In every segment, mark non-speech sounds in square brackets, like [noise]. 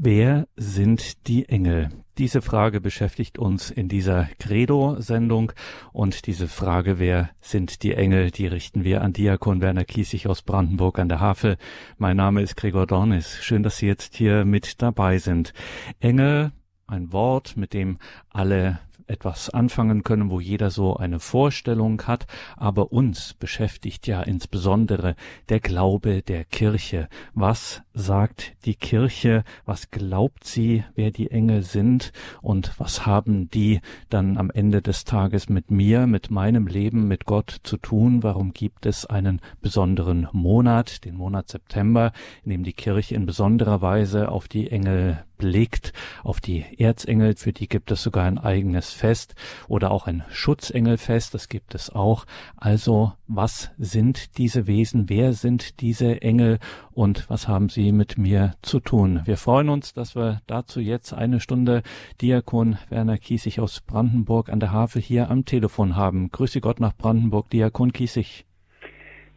Wer sind die Engel? Diese Frage beschäftigt uns in dieser Credo-Sendung und diese Frage, wer sind die Engel, die richten wir an Diakon Werner Kiesig aus Brandenburg an der Havel. Mein Name ist Gregor Dornis. Schön, dass Sie jetzt hier mit dabei sind. Engel, ein Wort, mit dem alle etwas anfangen können, wo jeder so eine Vorstellung hat, aber uns beschäftigt ja insbesondere der Glaube der Kirche. Was sagt die Kirche? Was glaubt sie, wer die Engel sind? Und was haben die dann am Ende des Tages mit mir, mit meinem Leben, mit Gott zu tun? Warum gibt es einen besonderen Monat, den Monat September, in dem die Kirche in besonderer Weise auf die Engel blickt, auf die Erzengel, für die gibt es sogar ein eigenes Fest oder auch ein Schutzengelfest, das gibt es auch. Also, was sind diese Wesen? Wer sind diese Engel? Und was haben sie mit mir zu tun? Wir freuen uns, dass wir dazu jetzt eine Stunde Diakon Werner Kiesig aus Brandenburg an der Havel hier am Telefon haben. Grüße Gott nach Brandenburg, Diakon Kiesig.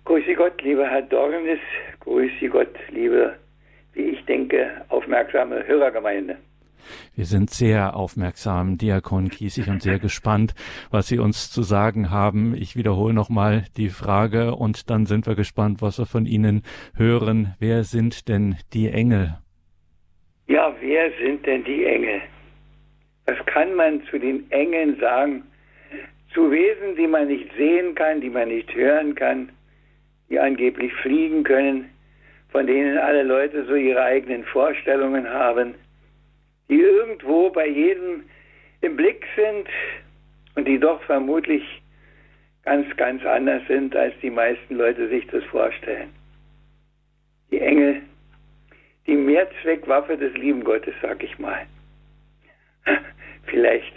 Grüße Gott, lieber Herr Dornis. Grüße Gott, liebe wie ich denke, aufmerksame Hörergemeinde. Wir sind sehr aufmerksam, Diakon Kiesig, und sehr [laughs] gespannt, was Sie uns zu sagen haben. Ich wiederhole nochmal die Frage und dann sind wir gespannt, was wir von Ihnen hören. Wer sind denn die Engel? Ja, wer sind denn die Engel? Was kann man zu den Engeln sagen? Zu Wesen, die man nicht sehen kann, die man nicht hören kann, die angeblich fliegen können, von denen alle Leute so ihre eigenen Vorstellungen haben, die irgendwo bei jedem im Blick sind und die doch vermutlich ganz, ganz anders sind, als die meisten Leute sich das vorstellen. Die Engel, die Mehrzweckwaffe des lieben Gottes, sag ich mal. [laughs] Vielleicht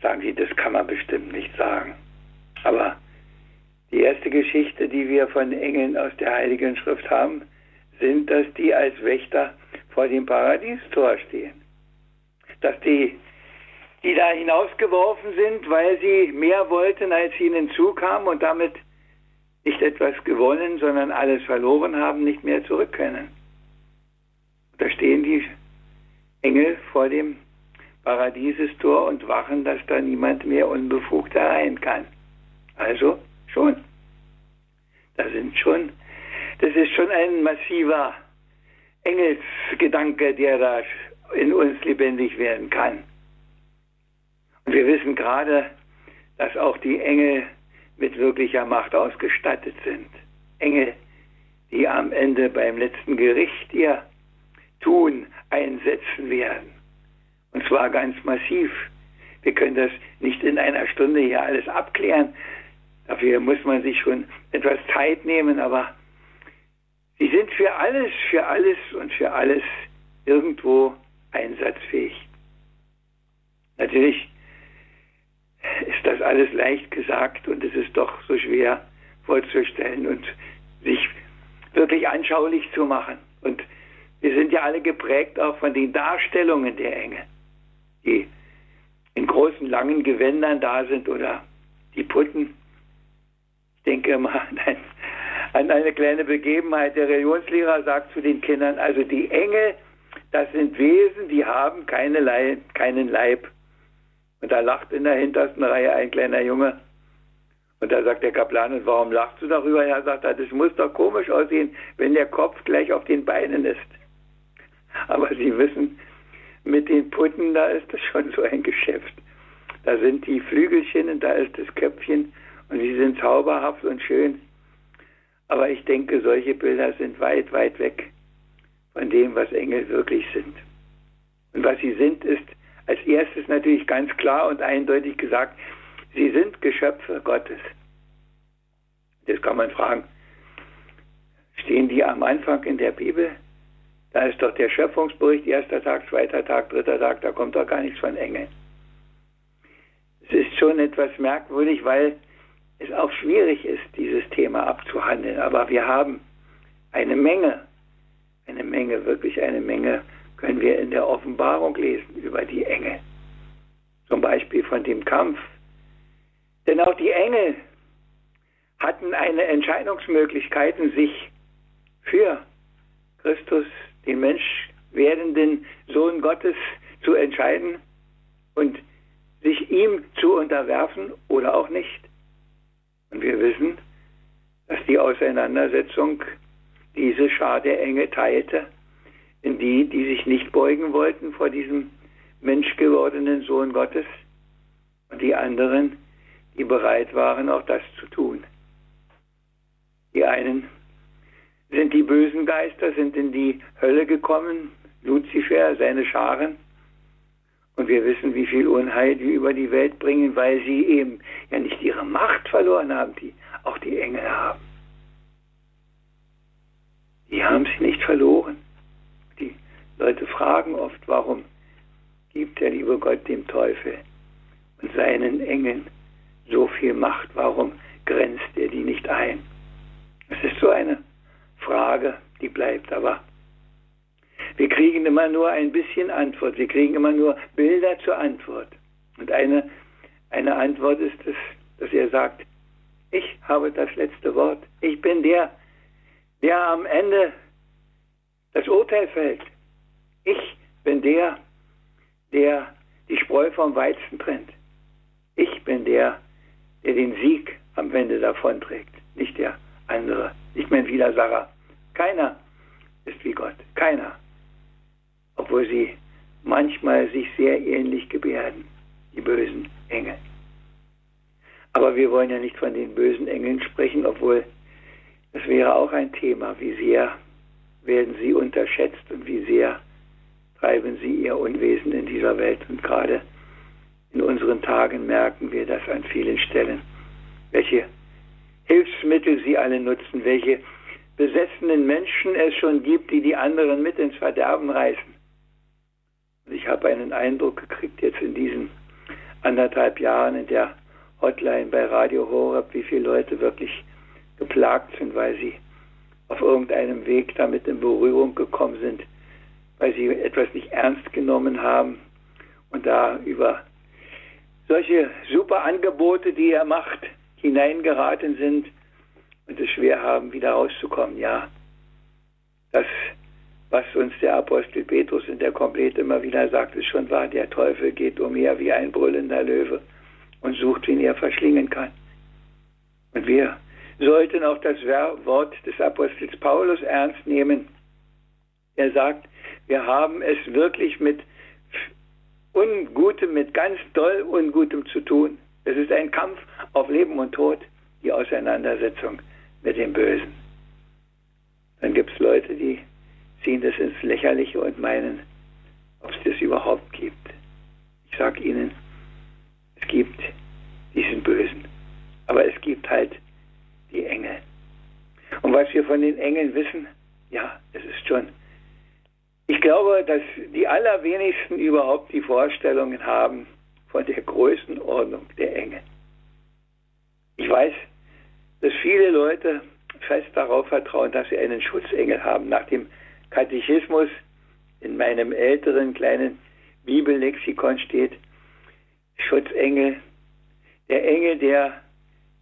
sagen Sie, das kann man bestimmt nicht sagen. Aber die erste Geschichte, die wir von Engeln aus der Heiligen Schrift haben, sind, dass die als Wächter vor dem Paradiestor stehen. Dass die, die da hinausgeworfen sind, weil sie mehr wollten, als ihnen zukam und damit nicht etwas gewonnen, sondern alles verloren haben, nicht mehr zurück können. Da stehen die Engel vor dem Paradiesestor und wachen, dass da niemand mehr unbefugt herein kann. Also schon. Da sind schon das ist schon ein massiver Engelsgedanke, der da in uns lebendig werden kann. Und wir wissen gerade, dass auch die Engel mit wirklicher Macht ausgestattet sind. Engel, die am Ende beim letzten Gericht ihr Tun einsetzen werden. Und zwar ganz massiv. Wir können das nicht in einer Stunde hier alles abklären. Dafür muss man sich schon etwas Zeit nehmen, aber Sie sind für alles, für alles und für alles irgendwo einsatzfähig. Natürlich ist das alles leicht gesagt und es ist doch so schwer vorzustellen und sich wirklich anschaulich zu machen. Und wir sind ja alle geprägt auch von den Darstellungen der Engel, die in großen, langen Gewändern da sind oder die Putten. Ich denke mal, an eine kleine Begebenheit. Der Religionslehrer sagt zu den Kindern, also die Engel, das sind Wesen, die haben keine Leib, keinen Leib. Und da lacht in der hintersten Reihe ein kleiner Junge. Und da sagt der Kaplan, und warum lachst du darüber? Er sagt, das muss doch komisch aussehen, wenn der Kopf gleich auf den Beinen ist. Aber Sie wissen, mit den Putten, da ist das schon so ein Geschäft. Da sind die Flügelchen und da ist das Köpfchen und sie sind zauberhaft und schön. Aber ich denke, solche Bilder sind weit, weit weg von dem, was Engel wirklich sind. Und was sie sind, ist als erstes natürlich ganz klar und eindeutig gesagt, sie sind Geschöpfe Gottes. Jetzt kann man fragen, stehen die am Anfang in der Bibel? Da ist doch der Schöpfungsbericht, erster Tag, zweiter Tag, dritter Tag, da kommt doch gar nichts von Engeln. Es ist schon etwas merkwürdig, weil es auch schwierig ist, dieses Thema abzuhandeln. Aber wir haben eine Menge, eine Menge, wirklich eine Menge, können wir in der Offenbarung lesen über die Engel. Zum Beispiel von dem Kampf. Denn auch die Engel hatten eine Entscheidungsmöglichkeit, sich für Christus, den Mensch, werdenden Sohn Gottes zu entscheiden und sich ihm zu unterwerfen oder auch nicht. Und wir wissen, dass die Auseinandersetzung diese Schar der Enge teilte in die, die sich nicht beugen wollten vor diesem menschgewordenen Sohn Gottes und die anderen, die bereit waren, auch das zu tun. Die einen sind die bösen Geister, sind in die Hölle gekommen, Luzifer, seine Scharen. Und wir wissen, wie viel Unheil die über die Welt bringen, weil sie eben ja nicht ihre Macht verloren haben, die auch die Engel haben. Die haben sie nicht verloren. Die Leute fragen oft, warum gibt der liebe Gott dem Teufel und seinen Engeln so viel Macht? Warum grenzt er die nicht ein? Es ist so eine Frage, die bleibt, aber wir kriegen immer nur ein bisschen Antwort. Wir kriegen immer nur Bilder zur Antwort. Und eine, eine Antwort ist es, dass er sagt, ich habe das letzte Wort. Ich bin der, der am Ende das Urteil fällt. Ich bin der, der die Spreu vom Weizen trennt. Ich bin der, der den Sieg am Ende davonträgt, nicht der andere, nicht mein Widersacher. Keiner ist wie Gott, keiner. Obwohl sie manchmal sich sehr ähnlich gebärden, die bösen Engel. Aber wir wollen ja nicht von den bösen Engeln sprechen, obwohl das wäre auch ein Thema, wie sehr werden sie unterschätzt und wie sehr treiben sie ihr Unwesen in dieser Welt. Und gerade in unseren Tagen merken wir das an vielen Stellen, welche Hilfsmittel sie alle nutzen, welche besessenen Menschen es schon gibt, die die anderen mit ins Verderben reißen. Und ich habe einen Eindruck gekriegt jetzt in diesen anderthalb Jahren in der Hotline bei Radio Horeb, wie viele Leute wirklich geplagt sind, weil sie auf irgendeinem Weg damit in Berührung gekommen sind, weil sie etwas nicht ernst genommen haben und da über solche super Angebote, die er macht, hineingeraten sind und es schwer haben, wieder rauszukommen. Ja, das, was uns der Apostel Petrus in der Komplett immer wieder sagt, ist schon wahr. Der Teufel geht umher wie ein brüllender Löwe und sucht, wen er verschlingen kann. Und wir sollten auch das Wort des Apostels Paulus ernst nehmen. Er sagt, wir haben es wirklich mit Ungutem, mit ganz doll Ungutem zu tun. Es ist ein Kampf auf Leben und Tod, die Auseinandersetzung mit dem Bösen. Dann gibt es Leute, die ziehen das ins Lächerliche und meinen, ob es das überhaupt gibt. Ich sage Ihnen, es gibt diesen Bösen. Aber es gibt halt die Engel. Und was wir von den Engeln wissen, ja, es ist schon. Ich glaube, dass die allerwenigsten überhaupt die Vorstellungen haben von der Größenordnung der Engel. Ich weiß, dass viele Leute fest darauf vertrauen, dass sie einen Schutzengel haben. Nach dem Katechismus in meinem älteren kleinen Bibellexikon steht Schutzengel, der Engel, der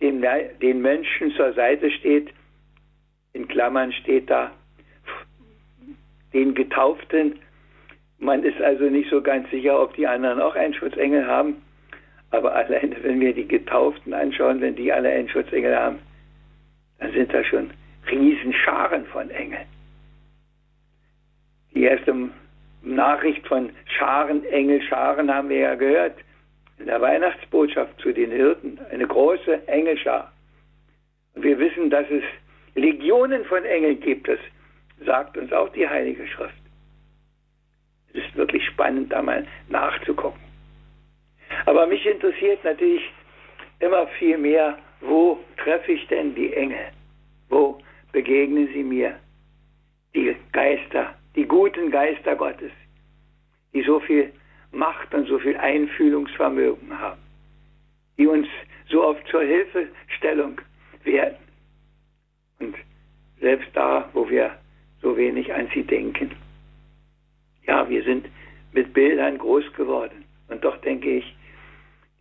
den, den Menschen zur Seite steht, in Klammern steht da, den Getauften. Man ist also nicht so ganz sicher, ob die anderen auch einen Schutzengel haben. Aber alleine, wenn wir die Getauften anschauen, wenn die alle einen Schutzengel haben, dann sind da schon Riesenscharen von Engeln. Die erste Nachricht von Scharen, Engel, Scharen haben wir ja gehört in der Weihnachtsbotschaft zu den Hirten eine große Engelschar. Und wir wissen, dass es Legionen von Engeln gibt. Das sagt uns auch die Heilige Schrift. Es ist wirklich spannend, da mal nachzugucken. Aber mich interessiert natürlich immer viel mehr, wo treffe ich denn die Engel? Wo begegnen sie mir? Die Geister, die guten Geister Gottes, die so viel Macht und so viel Einfühlungsvermögen haben, die uns so oft zur Hilfestellung werden. Und selbst da, wo wir so wenig an sie denken. Ja, wir sind mit Bildern groß geworden. Und doch denke ich,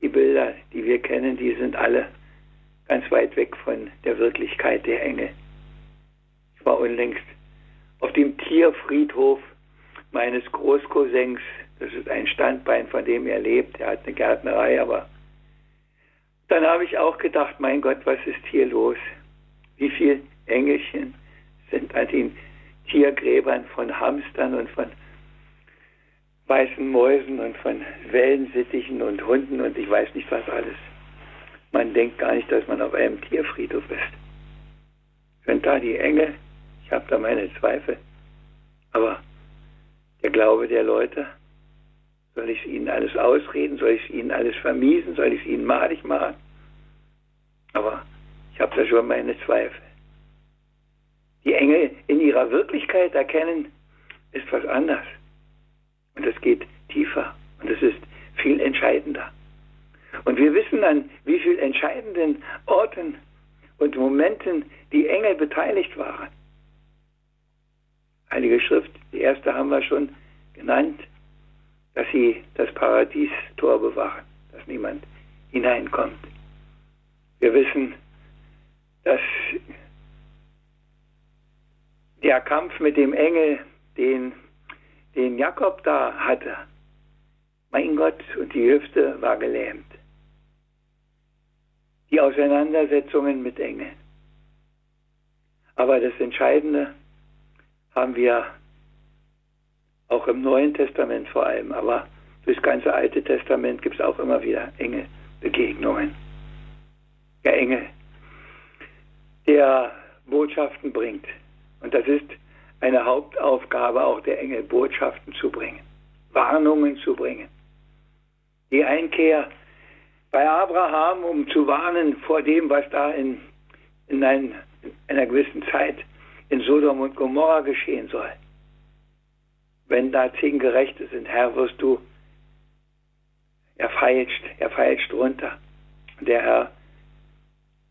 die Bilder, die wir kennen, die sind alle ganz weit weg von der Wirklichkeit der Engel. Ich war unlängst auf dem Tierfriedhof meines Großcousins. Das ist ein Standbein, von dem er lebt. Er hat eine Gärtnerei, aber dann habe ich auch gedacht, mein Gott, was ist hier los? Wie viele Engelchen sind an den Tiergräbern von Hamstern und von weißen Mäusen und von Wellensittichen und Hunden und ich weiß nicht was alles. Man denkt gar nicht, dass man auf einem Tierfriedhof ist. Sind da die Engel? Ich habe da meine Zweifel. Aber der Glaube der Leute, soll ich es ihnen alles ausreden? Soll ich es ihnen alles vermiesen? Soll ich es ihnen malig machen? Aber ich habe da schon meine Zweifel. Die Engel in ihrer Wirklichkeit erkennen, ist was anderes. Und es geht tiefer und es ist viel entscheidender. Und wir wissen an wie vielen entscheidenden Orten und Momenten die Engel beteiligt waren. Heilige Schrift, die erste haben wir schon genannt, dass sie das Paradiestor bewachen, dass niemand hineinkommt. Wir wissen, dass der Kampf mit dem Engel, den, den Jakob da hatte, mein Gott, und die Hüfte war gelähmt. Die Auseinandersetzungen mit Engeln. Aber das Entscheidende haben wir auch im Neuen Testament vor allem, aber durchs ganze Alte Testament gibt es auch immer wieder Engelbegegnungen. Der Engel, der Botschaften bringt. Und das ist eine Hauptaufgabe auch der Engel, Botschaften zu bringen, Warnungen zu bringen. Die Einkehr bei Abraham, um zu warnen vor dem, was da in, in, ein, in einer gewissen Zeit in Sodom und Gomorra geschehen soll. Wenn da zehn Gerechte sind, Herr, wirst du, er feilscht, er feilscht runter. Der Herr,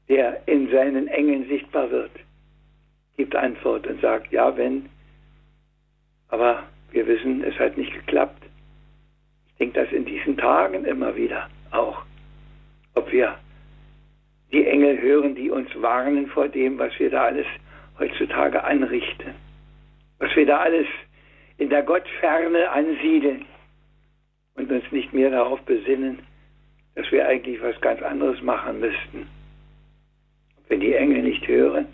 der in seinen Engeln sichtbar wird, gibt Antwort und sagt, ja, wenn, aber wir wissen, es hat nicht geklappt. Ich denke das in diesen Tagen immer wieder auch, ob wir die Engel hören, die uns warnen vor dem, was wir da alles heutzutage anrichten, was wir da alles in der Gottferne ansiedeln und uns nicht mehr darauf besinnen, dass wir eigentlich was ganz anderes machen müssten. Wenn die Engel nicht hören,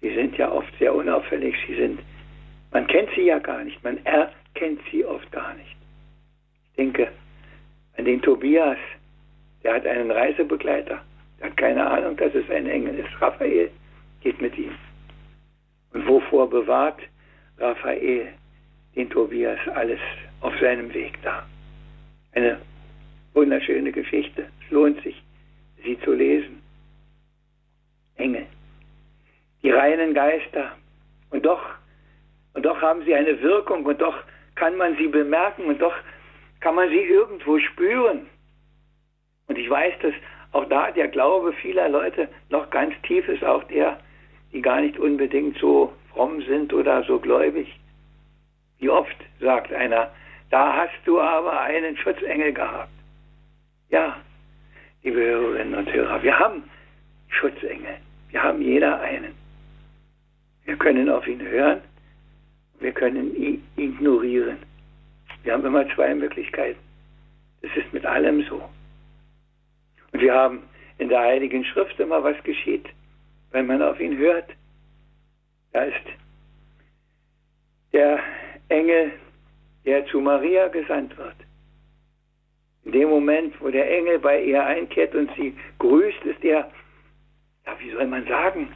sie sind ja oft sehr unauffällig, sie sind, man kennt sie ja gar nicht, man erkennt sie oft gar nicht. Ich denke an den Tobias, der hat einen Reisebegleiter, der hat keine Ahnung, dass es ein Engel ist. Raphael geht mit ihm. Und wovor bewahrt Raphael den Tobias alles auf seinem Weg da? Eine wunderschöne Geschichte. Es lohnt sich, sie zu lesen. Engel, die reinen Geister. Und doch, und doch haben sie eine Wirkung und doch kann man sie bemerken und doch kann man sie irgendwo spüren. Und ich weiß, dass auch da der Glaube vieler Leute noch ganz tief ist, auch der, die gar nicht unbedingt so fromm sind oder so gläubig. Wie oft sagt einer, da hast du aber einen Schutzengel gehabt. Ja, liebe Hörerinnen und Hörer, wir haben Schutzengel. Wir haben jeder einen. Wir können auf ihn hören, wir können ihn ignorieren. Wir haben immer zwei Möglichkeiten. Das ist mit allem so. Und wir haben in der Heiligen Schrift immer, was geschieht, wenn man auf ihn hört. Da ist der Engel, der zu Maria gesandt wird. In dem Moment, wo der Engel bei ihr einkehrt und sie grüßt, ist er, ja, wie soll man sagen,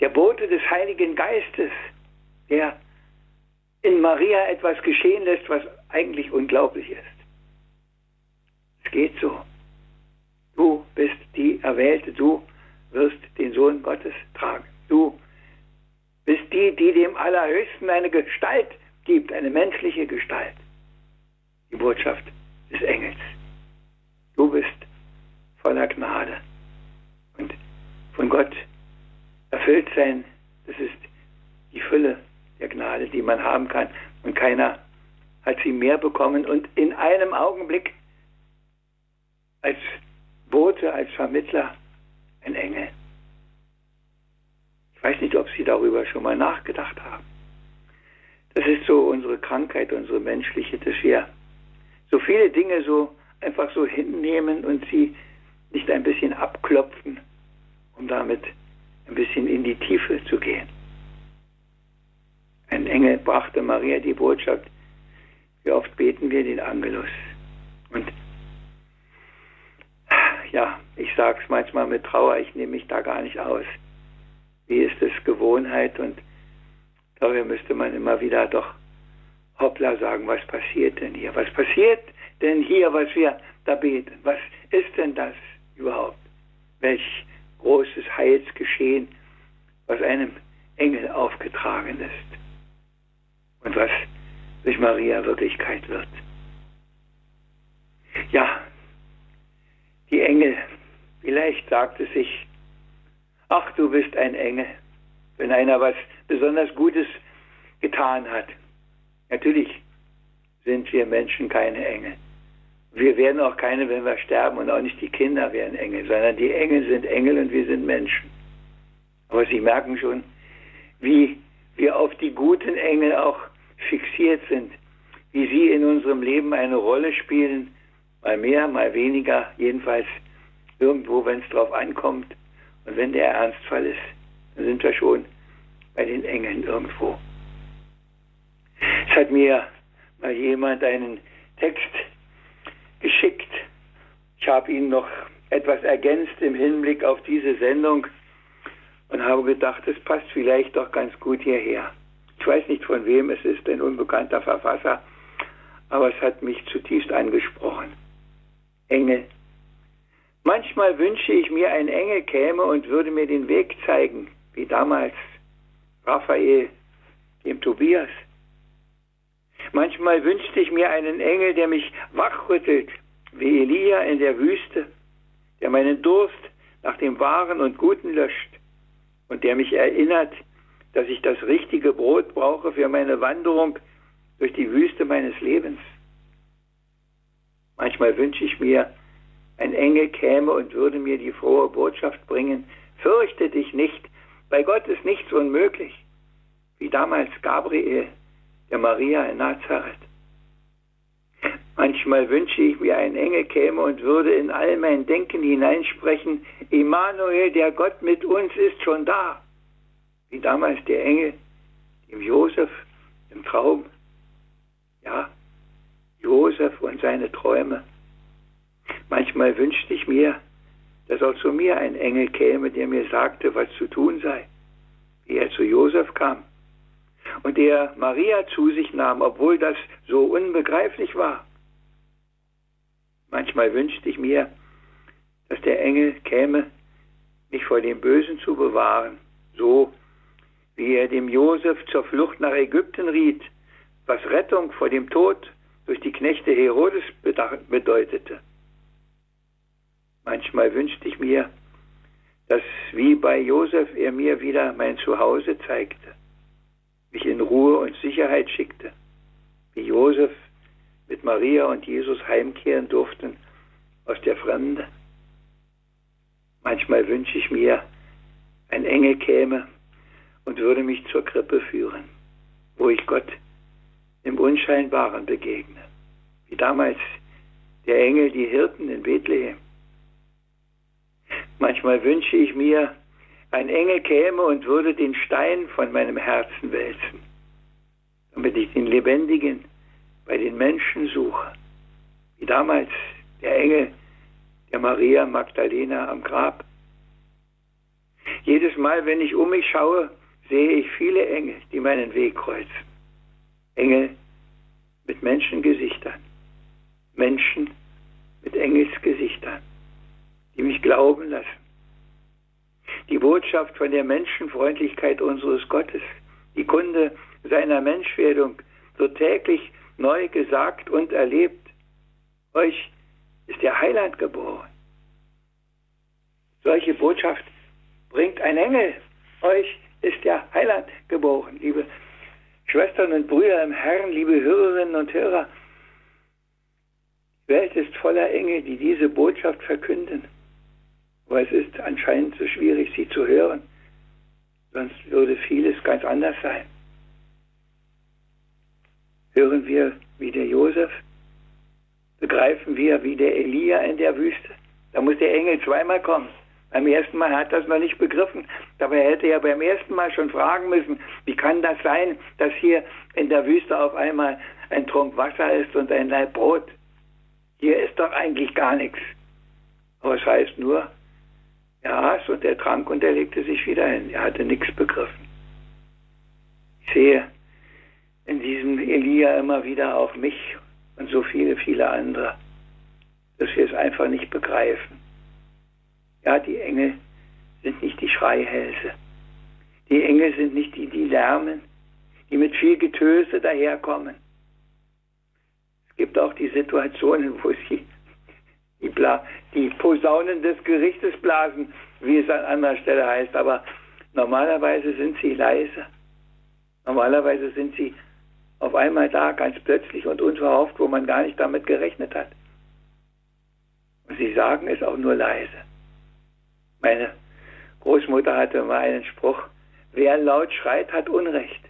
der Bote des Heiligen Geistes, der in Maria etwas geschehen lässt, was eigentlich unglaublich ist. Es geht so. Du bist die Erwählte, du wirst den Sohn Gottes tragen. Du bist die, die dem Allerhöchsten eine Gestalt gibt, eine menschliche Gestalt. Die Botschaft des Engels. Du bist voller Gnade und von Gott erfüllt sein. Das ist die Fülle der Gnade, die man haben kann. Und keiner hat sie mehr bekommen. Und in einem Augenblick als Bote, als Vermittler ein Engel. Ich weiß nicht, ob Sie darüber schon mal nachgedacht haben. Das ist so unsere Krankheit, unsere menschliche, dass wir so viele Dinge so einfach so hinnehmen und sie nicht ein bisschen abklopfen, um damit ein bisschen in die Tiefe zu gehen. Ein Engel brachte Maria die Botschaft, wie oft beten wir den Angelus. Und ja, ich sage es manchmal mit Trauer, ich nehme mich da gar nicht aus. Wie ist es Gewohnheit und dabei müsste man immer wieder doch hoppla sagen, was passiert denn hier? Was passiert denn hier, was wir da beten? Was ist denn das überhaupt? Welch großes Heilsgeschehen, was einem Engel aufgetragen ist und was durch Maria Wirklichkeit wird. Ja, die Engel, vielleicht sagt es sich, ach du bist ein Engel, wenn einer was besonders Gutes getan hat. Natürlich sind wir Menschen keine Engel. Wir werden auch keine, wenn wir sterben und auch nicht die Kinder werden Engel, sondern die Engel sind Engel und wir sind Menschen. Aber Sie merken schon, wie wir auf die guten Engel auch fixiert sind, wie sie in unserem Leben eine Rolle spielen, mal mehr, mal weniger, jedenfalls irgendwo, wenn es drauf ankommt. Und wenn der Ernstfall ist, dann sind wir schon bei den Engeln irgendwo. Es hat mir mal jemand einen Text geschickt. Ich habe ihn noch etwas ergänzt im Hinblick auf diese Sendung und habe gedacht, es passt vielleicht doch ganz gut hierher. Ich weiß nicht, von wem es ist, ein unbekannter Verfasser, aber es hat mich zutiefst angesprochen. Engel. Manchmal wünsche ich mir, ein Engel käme und würde mir den Weg zeigen, wie damals Raphael dem Tobias. Manchmal wünschte ich mir einen Engel, der mich wachrüttelt, wie Elia in der Wüste, der meinen Durst nach dem Wahren und Guten löscht und der mich erinnert, dass ich das richtige Brot brauche für meine Wanderung durch die Wüste meines Lebens. Manchmal wünsche ich mir, ein Engel käme und würde mir die frohe Botschaft bringen, fürchte dich nicht, bei Gott ist nichts unmöglich, wie damals Gabriel der Maria in Nazareth. Manchmal wünsche ich mir, ein Engel käme und würde in all mein Denken hineinsprechen, Immanuel, der Gott mit uns, ist schon da. Wie damals der Engel dem Josef im Traum. Ja, Josef und seine Träume. Manchmal wünschte ich mir, dass auch zu mir ein Engel käme, der mir sagte, was zu tun sei, wie er zu Josef kam und der Maria zu sich nahm, obwohl das so unbegreiflich war. Manchmal wünschte ich mir, dass der Engel käme, mich vor dem Bösen zu bewahren, so wie er dem Josef zur Flucht nach Ägypten riet, was Rettung vor dem Tod durch die Knechte Herodes bedeutete. Manchmal wünschte ich mir, dass wie bei Josef er mir wieder mein Zuhause zeigte mich in Ruhe und Sicherheit schickte, wie Josef mit Maria und Jesus heimkehren durften aus der Fremde. Manchmal wünsche ich mir, ein Engel käme und würde mich zur Krippe führen, wo ich Gott im Unscheinbaren begegne, wie damals der Engel die Hirten in Bethlehem. Manchmal wünsche ich mir, ein Engel käme und würde den Stein von meinem Herzen wälzen, damit ich den Lebendigen bei den Menschen suche, wie damals der Engel der Maria Magdalena am Grab. Jedes Mal, wenn ich um mich schaue, sehe ich viele Engel, die meinen Weg kreuzen. Engel mit Menschengesichtern, Menschen mit Engelsgesichtern, die mich glauben lassen die Botschaft von der Menschenfreundlichkeit unseres Gottes, die Kunde seiner Menschwerdung wird täglich neu gesagt und erlebt. Euch ist der Heiland geboren. Solche Botschaft bringt ein Engel. Euch ist der Heiland geboren, liebe Schwestern und Brüder im Herrn, liebe Hörerinnen und Hörer. Die Welt ist voller Engel, die diese Botschaft verkünden. Aber es ist anscheinend so schwierig, sie zu hören. Sonst würde vieles ganz anders sein. Hören wir wie der Josef? Begreifen wir wie der Elia in der Wüste? Da muss der Engel zweimal kommen. Beim ersten Mal hat er das noch nicht begriffen. Dabei hätte er beim ersten Mal schon fragen müssen, wie kann das sein, dass hier in der Wüste auf einmal ein Trunk Wasser ist und ein Leib Brot? Hier ist doch eigentlich gar nichts. Aber es heißt nur, aß und er trank und er legte sich wieder hin. Er hatte nichts begriffen. Ich sehe in diesem Elia immer wieder auch mich und so viele, viele andere, dass wir es einfach nicht begreifen. Ja, die Engel sind nicht die Schreihälse. Die Engel sind nicht die, die lärmen, die mit viel Getöse daherkommen. Es gibt auch die Situationen, wo sie die, Bla die Posaunen des Gerichtes blasen, wie es an anderer Stelle heißt. Aber normalerweise sind sie leise. Normalerweise sind sie auf einmal da, ganz plötzlich und unverhofft, wo man gar nicht damit gerechnet hat. Und sie sagen es auch nur leise. Meine Großmutter hatte mal einen Spruch, wer laut schreit, hat Unrecht.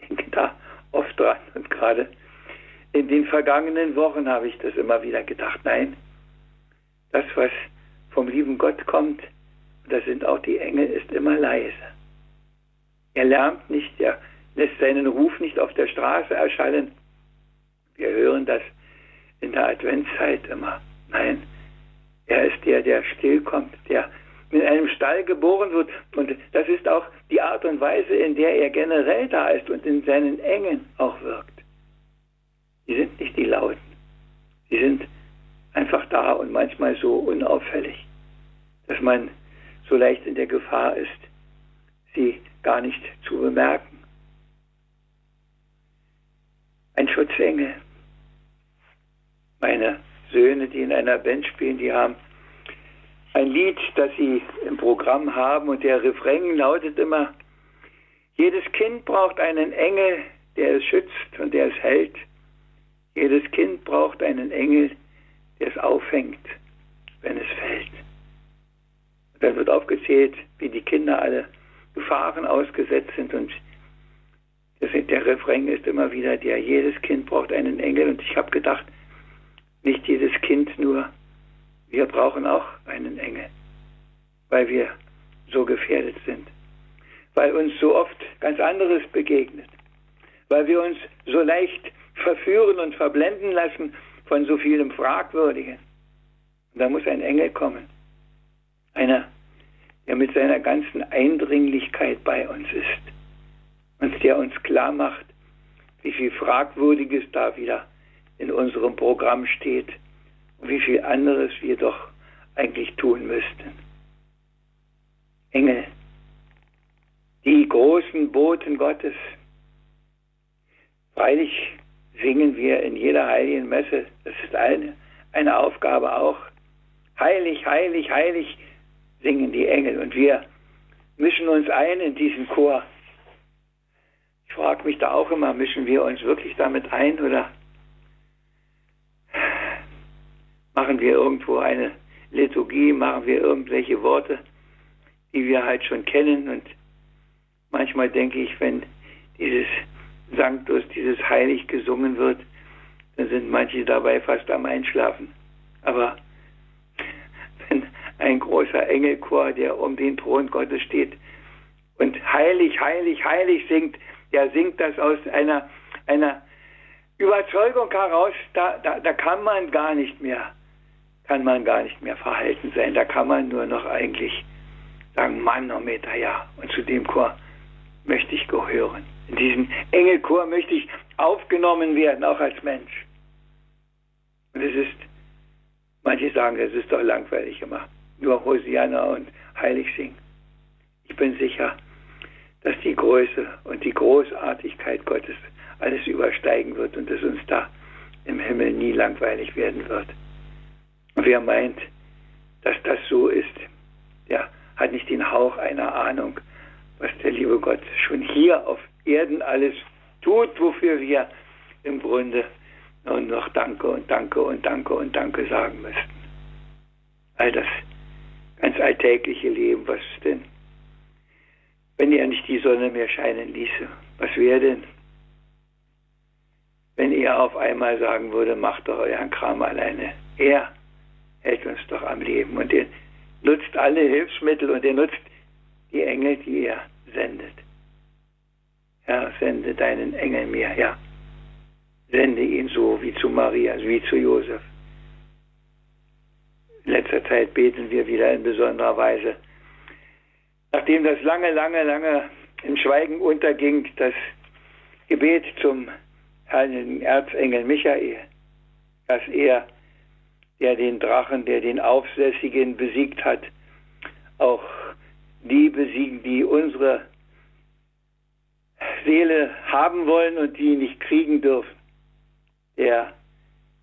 Ich denke da oft dran und gerade in den vergangenen Wochen habe ich das immer wieder gedacht. Nein, das, was vom lieben Gott kommt, das sind auch die Engel, ist immer leise. Er lärmt nicht, er lässt seinen Ruf nicht auf der Straße erschallen. Wir hören das in der Adventszeit immer. Nein, er ist der, der stillkommt, der in einem Stall geboren wird. Und das ist auch die Art und Weise, in der er generell da ist und in seinen Engen auch wirkt. Die sind nicht die Lauten. Die sind einfach da und manchmal so unauffällig, dass man so leicht in der Gefahr ist, sie gar nicht zu bemerken. Ein Schutzengel. Meine Söhne, die in einer Band spielen, die haben ein Lied, das sie im Programm haben und der Refrain lautet immer, jedes Kind braucht einen Engel, der es schützt und der es hält. Jedes Kind braucht einen Engel, der es auffängt, wenn es fällt. Und dann wird aufgezählt, wie die Kinder alle Gefahren ausgesetzt sind und der Refrain ist immer wieder der, jedes Kind braucht einen Engel. Und ich habe gedacht, nicht jedes Kind nur, wir brauchen auch einen Engel, weil wir so gefährdet sind, weil uns so oft ganz anderes begegnet, weil wir uns so leicht verführen und verblenden lassen von so vielem Fragwürdigen. Und da muss ein Engel kommen, einer, der mit seiner ganzen Eindringlichkeit bei uns ist und der uns klar macht, wie viel Fragwürdiges da wieder in unserem Programm steht und wie viel anderes wir doch eigentlich tun müssten. Engel, die großen Boten Gottes. Freilich singen wir in jeder heiligen Messe, das ist eine, eine Aufgabe auch. Heilig, heilig, heilig singen die Engel und wir mischen uns ein in diesen Chor. Ich frage mich da auch immer, mischen wir uns wirklich damit ein oder machen wir irgendwo eine Liturgie, machen wir irgendwelche Worte, die wir halt schon kennen. Und manchmal denke ich, wenn dieses Sanctus, dieses Heilig gesungen wird, dann sind manche dabei fast am Einschlafen. Aber wenn ein großer Engelchor, der um den Thron Gottes steht und heilig, heilig, heilig singt, der singt das aus einer, einer Überzeugung heraus, da, da, da kann man gar nicht mehr kann man gar nicht mehr verhalten sein. Da kann man nur noch eigentlich sagen, Manometer, ja. Und zu dem Chor möchte ich gehören. In diesen Engelchor möchte ich aufgenommen werden, auch als Mensch. Und es ist, manche sagen, es ist doch langweilig gemacht. Nur Hosianna und Heilig singen. Ich bin sicher, dass die Größe und die Großartigkeit Gottes alles übersteigen wird und es uns da im Himmel nie langweilig werden wird. Und wer meint, dass das so ist, der hat nicht den Hauch einer Ahnung, was der liebe Gott schon hier auf Erden alles tut, wofür wir im Grunde nur noch Danke und Danke und Danke und Danke sagen müssten. All das ganz alltägliche Leben, was denn, wenn er nicht die Sonne mehr scheinen ließe, was wäre denn? wenn er auf einmal sagen würde, macht doch euren Kram alleine. Er hält uns doch am Leben und er nutzt alle Hilfsmittel und er nutzt die Engel, die er sendet. Herr, sende deinen Engel mir, ja. Sende ihn so wie zu Maria, wie zu Josef. In letzter Zeit beten wir wieder in besonderer Weise. Nachdem das lange, lange, lange im Schweigen unterging, das Gebet zum heiligen Erzengel Michael, dass er, der den Drachen, der den Aufsässigen besiegt hat, auch die besiegen, die unsere Seele haben wollen und die nicht kriegen dürfen, der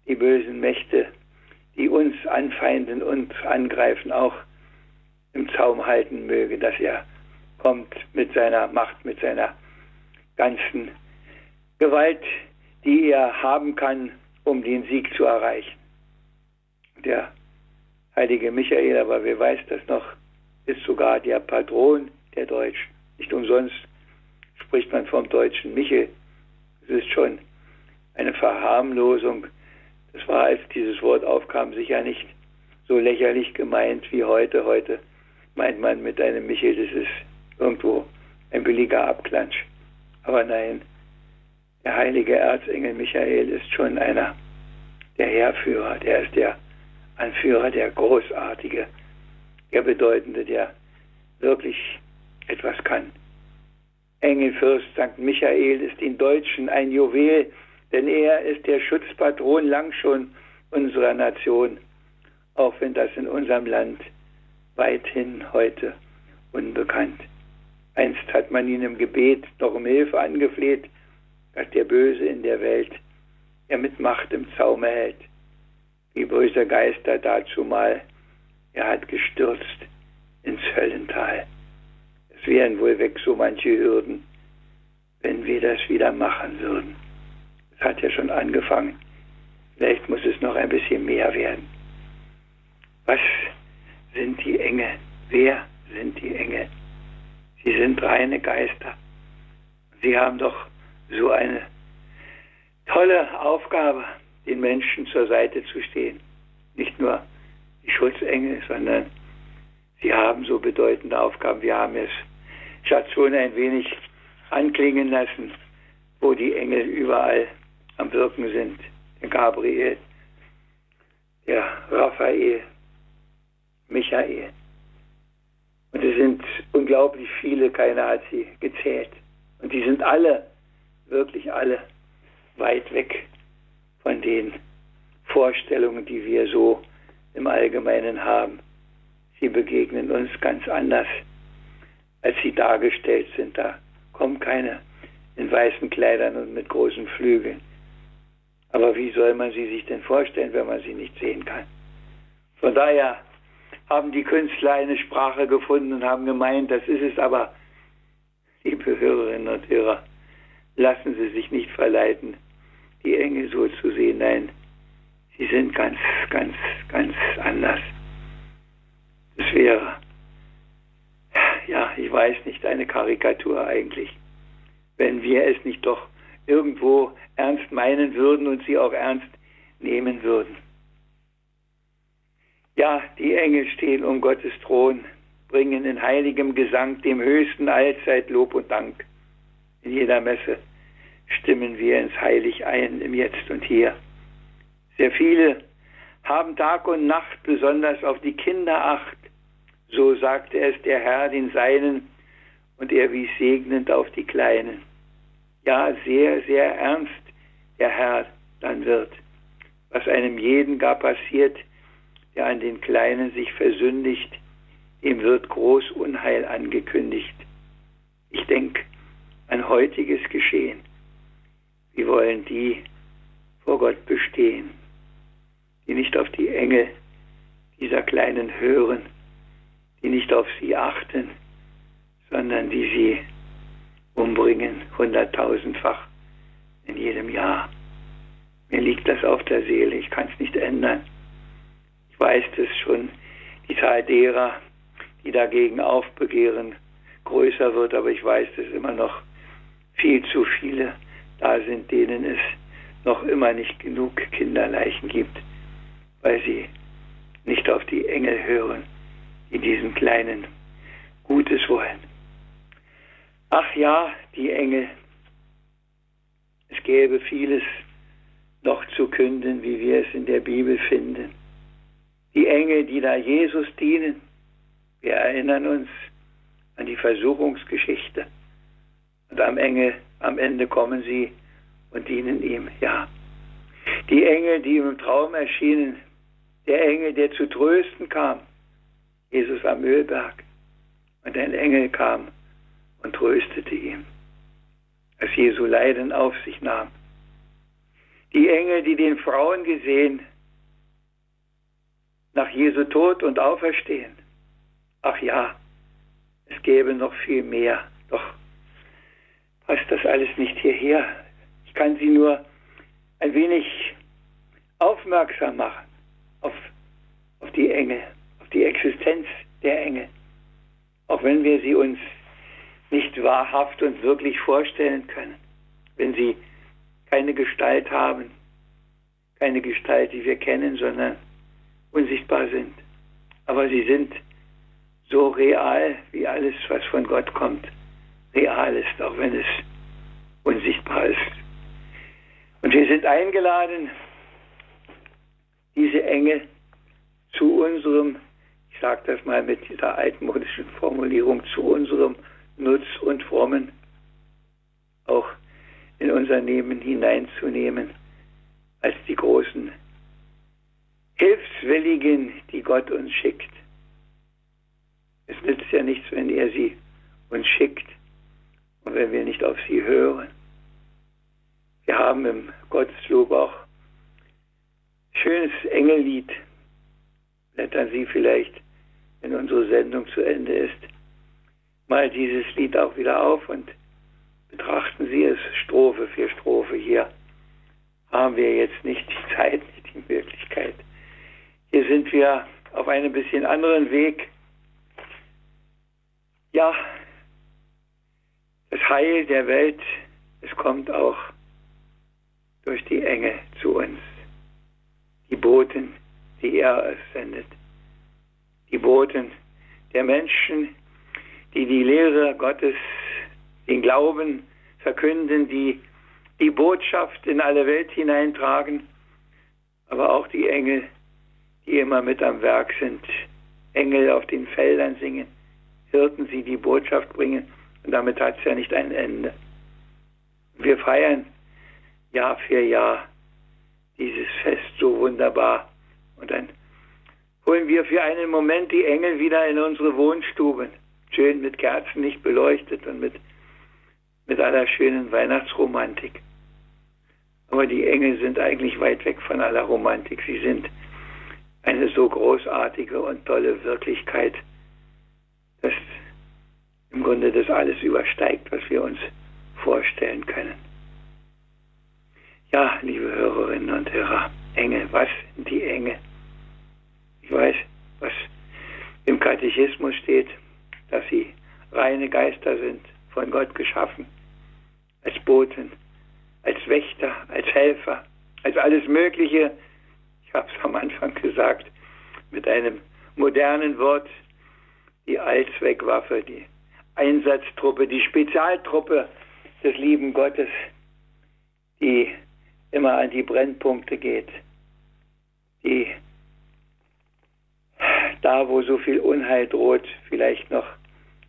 die bösen Mächte, die uns anfeinden und angreifen, auch im Zaum halten möge, dass er kommt mit seiner Macht, mit seiner ganzen Gewalt, die er haben kann, um den Sieg zu erreichen. Der heilige Michael, aber wer weiß das noch, ist sogar der Patron der Deutschen. Nicht umsonst spricht man vom deutschen Michel. Es ist schon eine Verharmlosung. Das war, als dieses Wort aufkam, sicher nicht so lächerlich gemeint wie heute. Heute meint man mit einem Michel, das ist irgendwo ein billiger Abklatsch. Aber nein, der heilige Erzengel Michael ist schon einer der Heerführer, der ist der Anführer, der Großartige, der Bedeutende, der wirklich etwas kann. Engelfürst St. Michael ist in Deutschen ein Juwel, denn er ist der Schutzpatron lang schon unserer Nation, auch wenn das in unserem Land weithin heute unbekannt. Einst hat man ihn im Gebet noch um Hilfe angefleht, dass der Böse in der Welt er mit Macht im Zaume hält. Wie böser Geister dazu mal, er hat gestürzt ins Höllental. Wären wohl weg so manche Hürden, wenn wir das wieder machen würden. Es hat ja schon angefangen. Vielleicht muss es noch ein bisschen mehr werden. Was sind die Engel? Wer sind die Engel? Sie sind reine Geister. Sie haben doch so eine tolle Aufgabe, den Menschen zur Seite zu stehen. Nicht nur die Schutzengel, sondern sie haben so bedeutende Aufgaben. Wir haben es schon ein wenig anklingen lassen, wo die Engel überall am Wirken sind. Der Gabriel, der Raphael, Michael. Und es sind unglaublich viele, keiner hat sie gezählt. Und die sind alle, wirklich alle, weit weg von den Vorstellungen, die wir so im Allgemeinen haben. Sie begegnen uns ganz anders, als sie dargestellt sind. Da kommen keine in weißen Kleidern und mit großen Flügeln. Aber wie soll man sie sich denn vorstellen, wenn man sie nicht sehen kann? Von daher haben die Künstler eine Sprache gefunden und haben gemeint, das ist es aber, liebe Hörerinnen und Hörer, lassen Sie sich nicht verleiten, die Engel so zu sehen. Nein, sie sind ganz, ganz, ganz anders. Es wäre, ja, ich weiß nicht, eine Karikatur eigentlich, wenn wir es nicht doch irgendwo ernst meinen würden und sie auch ernst nehmen würden. Ja, die Engel stehen um Gottes Thron, bringen in heiligem Gesang dem Höchsten allzeit Lob und Dank. In jeder Messe stimmen wir ins Heilig ein, im Jetzt und Hier. Sehr viele haben Tag und Nacht besonders auf die Kinder acht. So sagte es der Herr den Seinen und er wies segnend auf die Kleinen. Ja, sehr, sehr ernst der Herr dann wird. Was einem jeden gar passiert, der an den Kleinen sich versündigt, dem wird groß Unheil angekündigt. Ich denke an heutiges Geschehen. Wie wollen die vor Gott bestehen, die nicht auf die Engel dieser Kleinen hören, die nicht auf sie achten, sondern die sie umbringen, hunderttausendfach in jedem Jahr. Mir liegt das auf der Seele, ich kann es nicht ändern. Ich weiß das schon, die Zahl derer, die dagegen aufbegehren, größer wird, aber ich weiß, dass immer noch viel zu viele da sind, denen es noch immer nicht genug Kinderleichen gibt, weil sie nicht auf die Engel hören, die diesen Kleinen Gutes wollen. Ach ja, die Engel. Es gäbe vieles noch zu künden, wie wir es in der Bibel finden. Die Engel, die da Jesus dienen. Wir erinnern uns an die Versuchungsgeschichte. Und am, Engel, am Ende kommen sie und dienen ihm, ja. Die Engel, die im Traum erschienen, der Engel, der zu trösten kam, Jesus am Ölberg. Und ein Engel kam und tröstete ihn, als Jesu Leiden auf sich nahm. Die Engel, die den Frauen gesehen, nach Jesu Tod und Auferstehen. Ach ja, es gäbe noch viel mehr, doch passt das alles nicht hierher. Ich kann Sie nur ein wenig aufmerksam machen auf, auf die Engel, die Existenz der Engel. Auch wenn wir sie uns nicht wahrhaft und wirklich vorstellen können, wenn sie keine Gestalt haben, keine Gestalt, die wir kennen, sondern unsichtbar sind. Aber sie sind so real, wie alles, was von Gott kommt, real ist, auch wenn es unsichtbar ist. Und wir sind eingeladen, diese Engel zu unserem, ich sage das mal mit dieser altmodischen Formulierung, zu unserem Nutz und Frommen auch in unser Leben hineinzunehmen als die großen Hilfswilligen, die Gott uns schickt. Es nützt ja nichts, wenn er sie uns schickt und wenn wir nicht auf sie hören. Wir haben im Gotteslob auch schönes Engellied. Blättern Sie vielleicht, wenn unsere Sendung zu Ende ist, mal dieses Lied auch wieder auf und betrachten Sie es Strophe für Strophe. Hier haben wir jetzt nicht die Zeit, nicht die Möglichkeit. Hier sind wir auf einem bisschen anderen Weg. Ja, das Heil der Welt, es kommt auch durch die Enge zu uns. Die Boten, die er sendet. Die Boten der Menschen, die die Lehre Gottes, den Glauben verkünden, die die Botschaft in alle Welt hineintragen, aber auch die Engel, die immer mit am Werk sind. Engel auf den Feldern singen, Hirten sie die Botschaft bringen und damit hat es ja nicht ein Ende. Wir feiern Jahr für Jahr dieses Fest so wunderbar und dann holen wir für einen Moment die Engel wieder in unsere Wohnstuben, schön mit Kerzen nicht beleuchtet und mit, mit aller schönen Weihnachtsromantik. Aber die Engel sind eigentlich weit weg von aller Romantik. Sie sind eine so großartige und tolle Wirklichkeit, dass im Grunde das alles übersteigt, was wir uns vorstellen können. Ja, liebe Hörerinnen und Hörer, Engel, was sind die Engel? Ich weiß, was im Katechismus steht, dass sie reine Geister sind, von Gott geschaffen, als Boten, als Wächter, als Helfer, als alles Mögliche, habe es am Anfang gesagt, mit einem modernen Wort, die Allzweckwaffe, die Einsatztruppe, die Spezialtruppe des lieben Gottes, die immer an die Brennpunkte geht, die da, wo so viel Unheil droht, vielleicht noch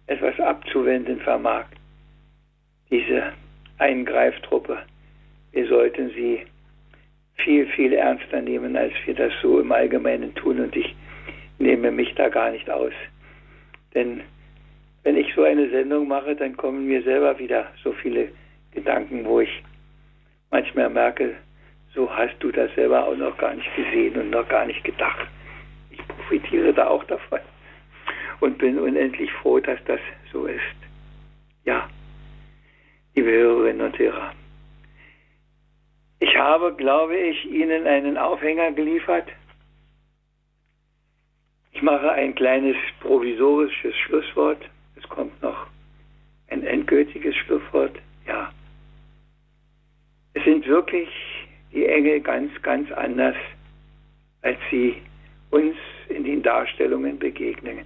etwas abzuwenden vermag. Diese Eingreiftruppe, wir sollten sie viel, viel ernster nehmen, als wir das so im Allgemeinen tun. Und ich nehme mich da gar nicht aus. Denn wenn ich so eine Sendung mache, dann kommen mir selber wieder so viele Gedanken, wo ich manchmal merke, so hast du das selber auch noch gar nicht gesehen und noch gar nicht gedacht. Profitiere da auch davon und bin unendlich froh, dass das so ist. Ja, liebe Hörerinnen und Hörer. Ich habe, glaube ich, Ihnen einen Aufhänger geliefert. Ich mache ein kleines provisorisches Schlusswort. Es kommt noch ein endgültiges Schlusswort. Ja. Es sind wirklich die Engel ganz, ganz anders, als sie uns in den Darstellungen begegnen.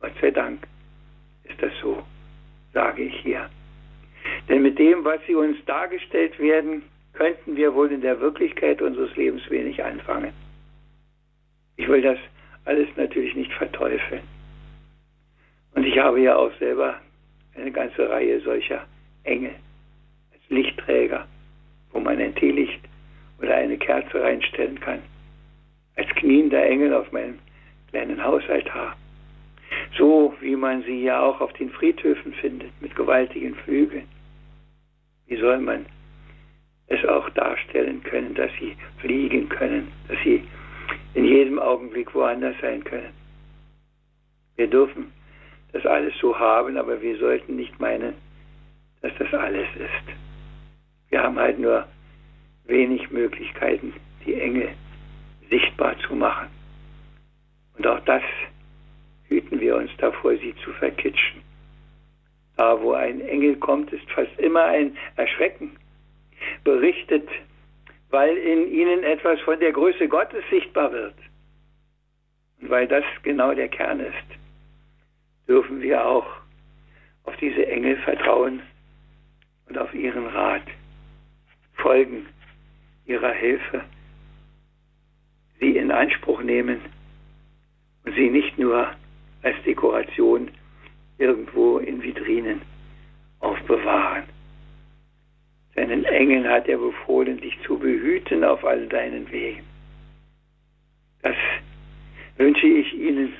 Gott sei Dank ist das so, sage ich hier. Denn mit dem, was sie uns dargestellt werden, könnten wir wohl in der Wirklichkeit unseres Lebens wenig anfangen. Ich will das alles natürlich nicht verteufeln. Und ich habe ja auch selber eine ganze Reihe solcher Engel als Lichtträger, wo man ein Teelicht oder eine Kerze reinstellen kann. Als kniender Engel auf meinem kleinen Hausaltar. So wie man sie ja auch auf den Friedhöfen findet, mit gewaltigen Flügeln. Wie soll man es auch darstellen können, dass sie fliegen können, dass sie in jedem Augenblick woanders sein können? Wir dürfen das alles so haben, aber wir sollten nicht meinen, dass das alles ist. Wir haben halt nur wenig Möglichkeiten, die Engel sichtbar zu machen. Und auch das hüten wir uns davor, sie zu verkitschen. Da, wo ein Engel kommt, ist fast immer ein Erschrecken. Berichtet, weil in ihnen etwas von der Größe Gottes sichtbar wird. Und weil das genau der Kern ist dürfen wir auch auf diese Engel vertrauen und auf ihren Rat folgen, ihrer Hilfe, sie in Anspruch nehmen und sie nicht nur als Dekoration irgendwo in Vitrinen aufbewahren. Seinen Engeln hat er befohlen, dich zu behüten auf all deinen Wegen. Das wünsche ich Ihnen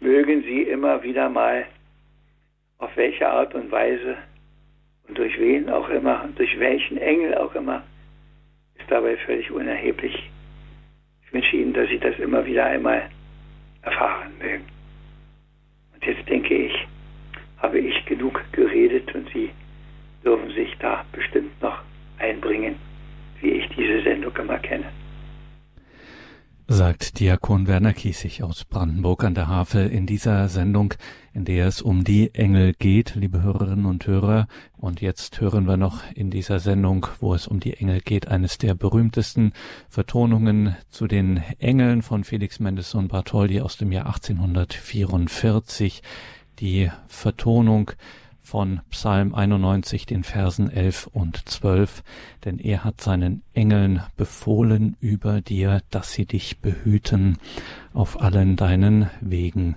mögen sie immer wieder mal, auf welche Art und Weise und durch wen auch immer, durch welchen Engel auch immer, ist dabei völlig unerheblich. Wünsche Ihnen, dass Sie das immer wieder einmal erfahren mögen. Und jetzt denke ich, habe ich genug geredet und Sie dürfen sich da bestimmt noch einbringen, wie ich diese Sendung immer kenne sagt Diakon Werner Kiesig aus Brandenburg an der Havel in dieser Sendung, in der es um die Engel geht, liebe Hörerinnen und Hörer. Und jetzt hören wir noch in dieser Sendung, wo es um die Engel geht, eines der berühmtesten Vertonungen zu den Engeln von Felix Mendelssohn Bartholdy aus dem Jahr 1844. Die Vertonung von Psalm 91, den Versen 11 und 12, denn er hat seinen Engeln befohlen über dir, dass sie dich behüten auf allen deinen Wegen.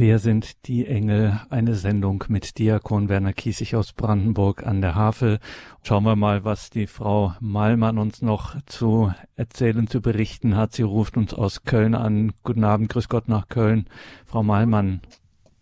Wer sind die Engel? Eine Sendung mit Diakon Werner Kiesig aus Brandenburg an der Havel. Schauen wir mal, was die Frau Malmann uns noch zu erzählen, zu berichten hat. Sie ruft uns aus Köln an. Guten Abend, grüß Gott nach Köln. Frau Malmann.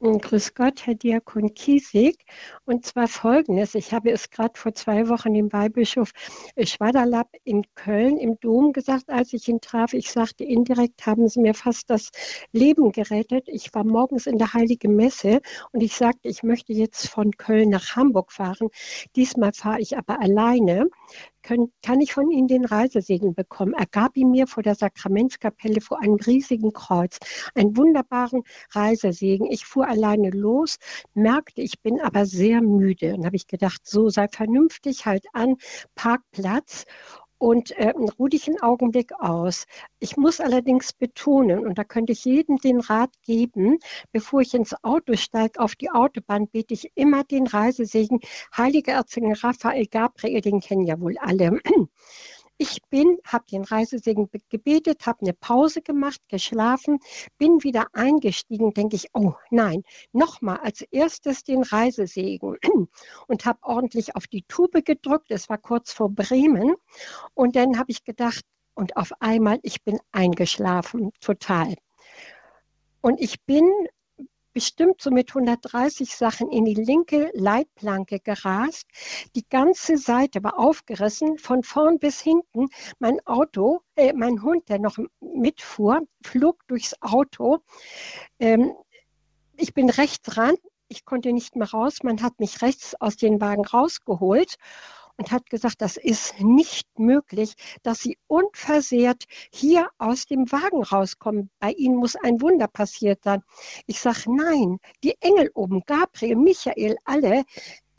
Grüß Gott, Herr Diakon Kiesig. Und zwar folgendes. Ich habe es gerade vor zwei Wochen dem Weihbischof Schwaderlapp in Köln im Dom gesagt, als ich ihn traf. Ich sagte, indirekt haben Sie mir fast das Leben gerettet. Ich war morgens in der Heiligen Messe und ich sagte, ich möchte jetzt von Köln nach Hamburg fahren. Diesmal fahre ich aber alleine können, kann ich von Ihnen den Reisesegen bekommen? Er gab ihn mir vor der Sakramentskapelle vor einem riesigen Kreuz, einen wunderbaren Reisesegen. Ich fuhr alleine los, merkte, ich bin aber sehr müde. Und habe ich gedacht, so sei vernünftig, halt an, Parkplatz und äh, ruh dich einen Augenblick aus. Ich muss allerdings betonen, und da könnte ich jedem den Rat geben, bevor ich ins Auto steige, auf die Autobahn bete ich immer den Reisesegen. Heiliger Erzengel Raphael Gabriel, den kennen ja wohl alle. Ich bin, habe den Reisesegen gebetet, habe eine Pause gemacht, geschlafen, bin wieder eingestiegen, denke ich, oh nein, nochmal als erstes den Reisesegen [clears throat] und habe ordentlich auf die Tube gedrückt. Es war kurz vor Bremen und dann habe ich gedacht, und auf einmal, ich bin eingeschlafen, total. Und ich bin bestimmt so mit 130 Sachen in die linke Leitplanke gerast. Die ganze Seite war aufgerissen, von vorn bis hinten. Mein Auto, äh, mein Hund, der noch mitfuhr, flog durchs Auto. Ähm, ich bin rechts ran, ich konnte nicht mehr raus. Man hat mich rechts aus den Wagen rausgeholt und hat gesagt, das ist nicht möglich, dass Sie unversehrt hier aus dem Wagen rauskommen. Bei Ihnen muss ein Wunder passiert sein. Ich sage, nein, die Engel oben, Gabriel, Michael, alle,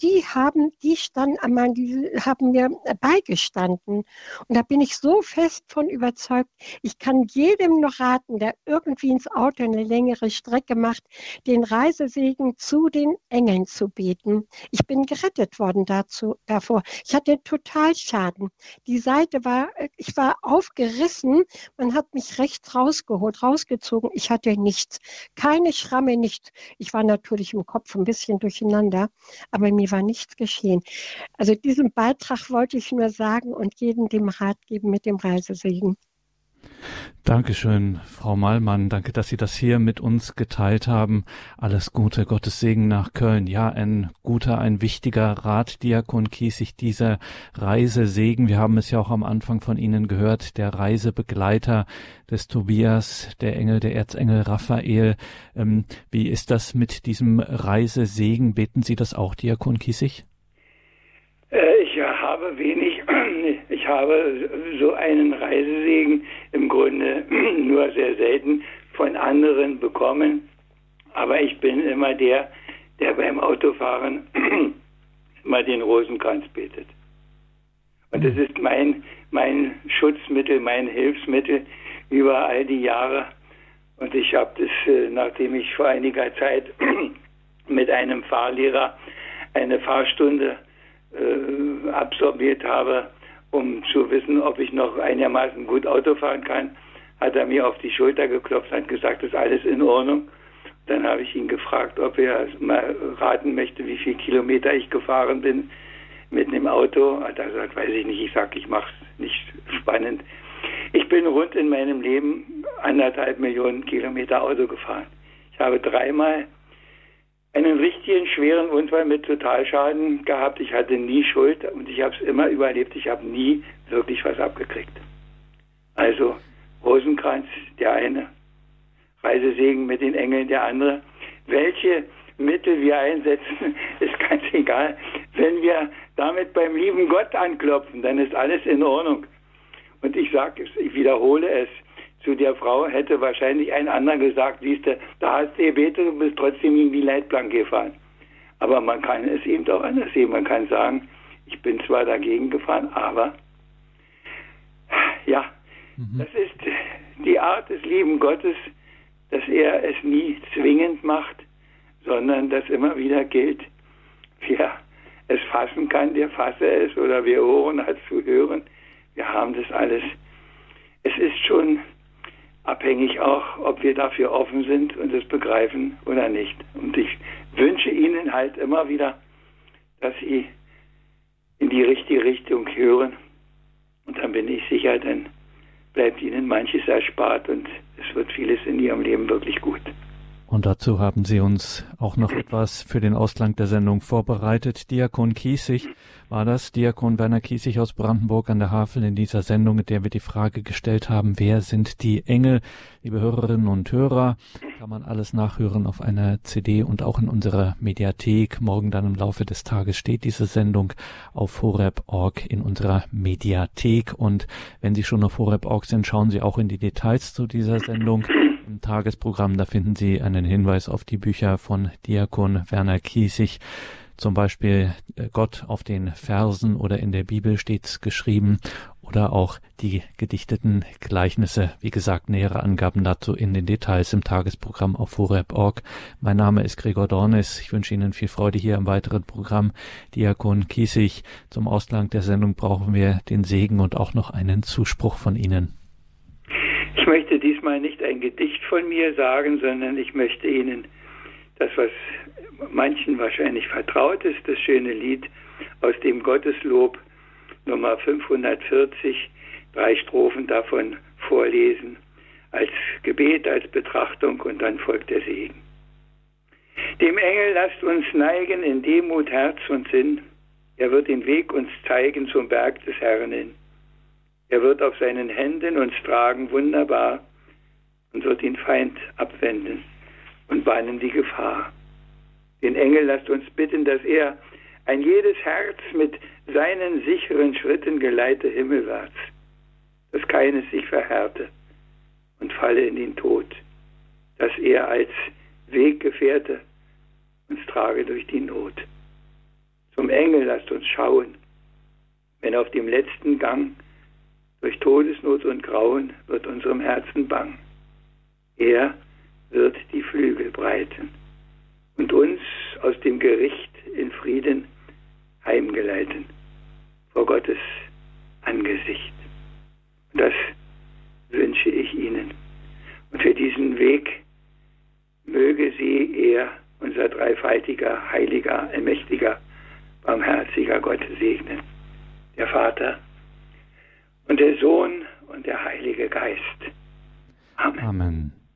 die haben, die standen, die haben mir beigestanden. Und da bin ich so fest von überzeugt, ich kann jedem noch raten, der irgendwie ins Auto eine längere Strecke macht, den Reisesegen zu den Engeln zu beten. Ich bin gerettet worden dazu, davor. Ich hatte total Schaden. Die Seite war, ich war aufgerissen. Man hat mich rechts rausgeholt, rausgezogen. Ich hatte nichts. Keine Schramme, nichts. Ich war natürlich im Kopf ein bisschen durcheinander, aber mir war nichts geschehen. Also diesen Beitrag wollte ich nur sagen und jedem dem Rat geben mit dem Reisesegen. Dankeschön, Frau Mallmann. Danke, dass Sie das hier mit uns geteilt haben. Alles Gute, Gottes Segen nach Köln. Ja, ein guter, ein wichtiger Rat, Diakon Kiesig, dieser Reisesegen. Wir haben es ja auch am Anfang von Ihnen gehört, der Reisebegleiter des Tobias, der Engel, der Erzengel Raphael. Ähm, wie ist das mit diesem Reisesegen? Beten Sie das auch, Diakon Kiesig? Äh, ich habe wenig habe so einen Reisesegen im Grunde [clears throat] nur sehr selten von anderen bekommen, aber ich bin immer der, der beim Autofahren [clears throat] immer den Rosenkranz betet. Und das ist mein, mein Schutzmittel, mein Hilfsmittel über all die Jahre. Und ich habe das, äh, nachdem ich vor einiger Zeit [clears throat] mit einem Fahrlehrer eine Fahrstunde äh, absorbiert habe, um zu wissen, ob ich noch einigermaßen gut Auto fahren kann, hat er mir auf die Schulter geklopft und gesagt, ist alles in Ordnung. Dann habe ich ihn gefragt, ob er mal raten möchte, wie viele Kilometer ich gefahren bin mit dem Auto. Hat er gesagt, weiß ich nicht. Ich sage, ich mache es nicht spannend. Ich bin rund in meinem Leben anderthalb Millionen Kilometer Auto gefahren. Ich habe dreimal einen richtigen schweren Unfall mit Totalschaden gehabt. Ich hatte nie Schuld und ich habe es immer überlebt. Ich habe nie wirklich was abgekriegt. Also Rosenkranz der eine, Reisesegen mit den Engeln der andere. Welche Mittel wir einsetzen, [laughs] ist ganz egal. Wenn wir damit beim lieben Gott anklopfen, dann ist alles in Ordnung. Und ich sage es, ich wiederhole es, zu der Frau hätte wahrscheinlich ein anderer gesagt, siehst du, da hast du gebetet und bist trotzdem in die Leitplanke gefahren. Aber man kann es eben auch anders sehen. Man kann sagen, ich bin zwar dagegen gefahren, aber ja, mhm. das ist die Art des lieben Gottes, dass er es nie zwingend macht, sondern dass immer wieder gilt, wer es fassen kann, der fasse es oder wer Ohren hat zu hören. Wir haben das alles. Es ist schon abhängig auch, ob wir dafür offen sind und es begreifen oder nicht. Und ich wünsche Ihnen halt immer wieder, dass Sie in die richtige Richtung hören. Und dann bin ich sicher, dann bleibt Ihnen manches erspart und es wird vieles in Ihrem Leben wirklich gut. Und dazu haben Sie uns auch noch etwas für den Ausklang der Sendung vorbereitet. Diakon Kiesig war das, Diakon Werner Kiesig aus Brandenburg an der Havel in dieser Sendung, in der wir die Frage gestellt haben, wer sind die Engel? Liebe Hörerinnen und Hörer, kann man alles nachhören auf einer CD und auch in unserer Mediathek. Morgen dann im Laufe des Tages steht diese Sendung auf horeb.org in unserer Mediathek. Und wenn Sie schon auf horeb.org sind, schauen Sie auch in die Details zu dieser Sendung im Tagesprogramm. Da finden Sie einen Hinweis auf die Bücher von Diakon Werner Kiesig. Zum Beispiel äh, Gott auf den Versen oder in der Bibel steht's geschrieben oder auch die gedichteten Gleichnisse. Wie gesagt, nähere Angaben dazu in den Details im Tagesprogramm auf horeb.org. Mein Name ist Gregor Dornis. Ich wünsche Ihnen viel Freude hier im weiteren Programm. Diakon Kiesig, zum Ausgang der Sendung brauchen wir den Segen und auch noch einen Zuspruch von Ihnen. Ich möchte diesmal nicht ein Gedicht von mir sagen, sondern ich möchte Ihnen das, was manchen wahrscheinlich vertraut ist, das schöne Lied aus dem Gotteslob Nummer 540, drei Strophen davon vorlesen, als Gebet, als Betrachtung und dann folgt der Segen. Dem Engel lasst uns neigen in Demut, Herz und Sinn. Er wird den Weg uns zeigen zum Berg des Herrn hin. Er wird auf seinen Händen uns tragen, wunderbar, und wird den Feind abwenden und bannen die Gefahr. Den Engel lasst uns bitten, dass er ein jedes Herz mit seinen sicheren Schritten geleite himmelwärts, dass keines sich verhärte und falle in den Tod, dass er als Weggefährte uns trage durch die Not. Zum Engel lasst uns schauen, wenn auf dem letzten Gang durch Todesnot und Grauen wird unserem Herzen bang. Er wird die Flügel breiten und uns aus dem Gericht in Frieden heimgeleiten vor Gottes Angesicht. Das wünsche ich Ihnen. Und für diesen Weg möge Sie er, unser dreifaltiger, heiliger, allmächtiger, barmherziger Gott segnen. Der Vater, und der Sohn und der Heilige Geist. Amen. Amen.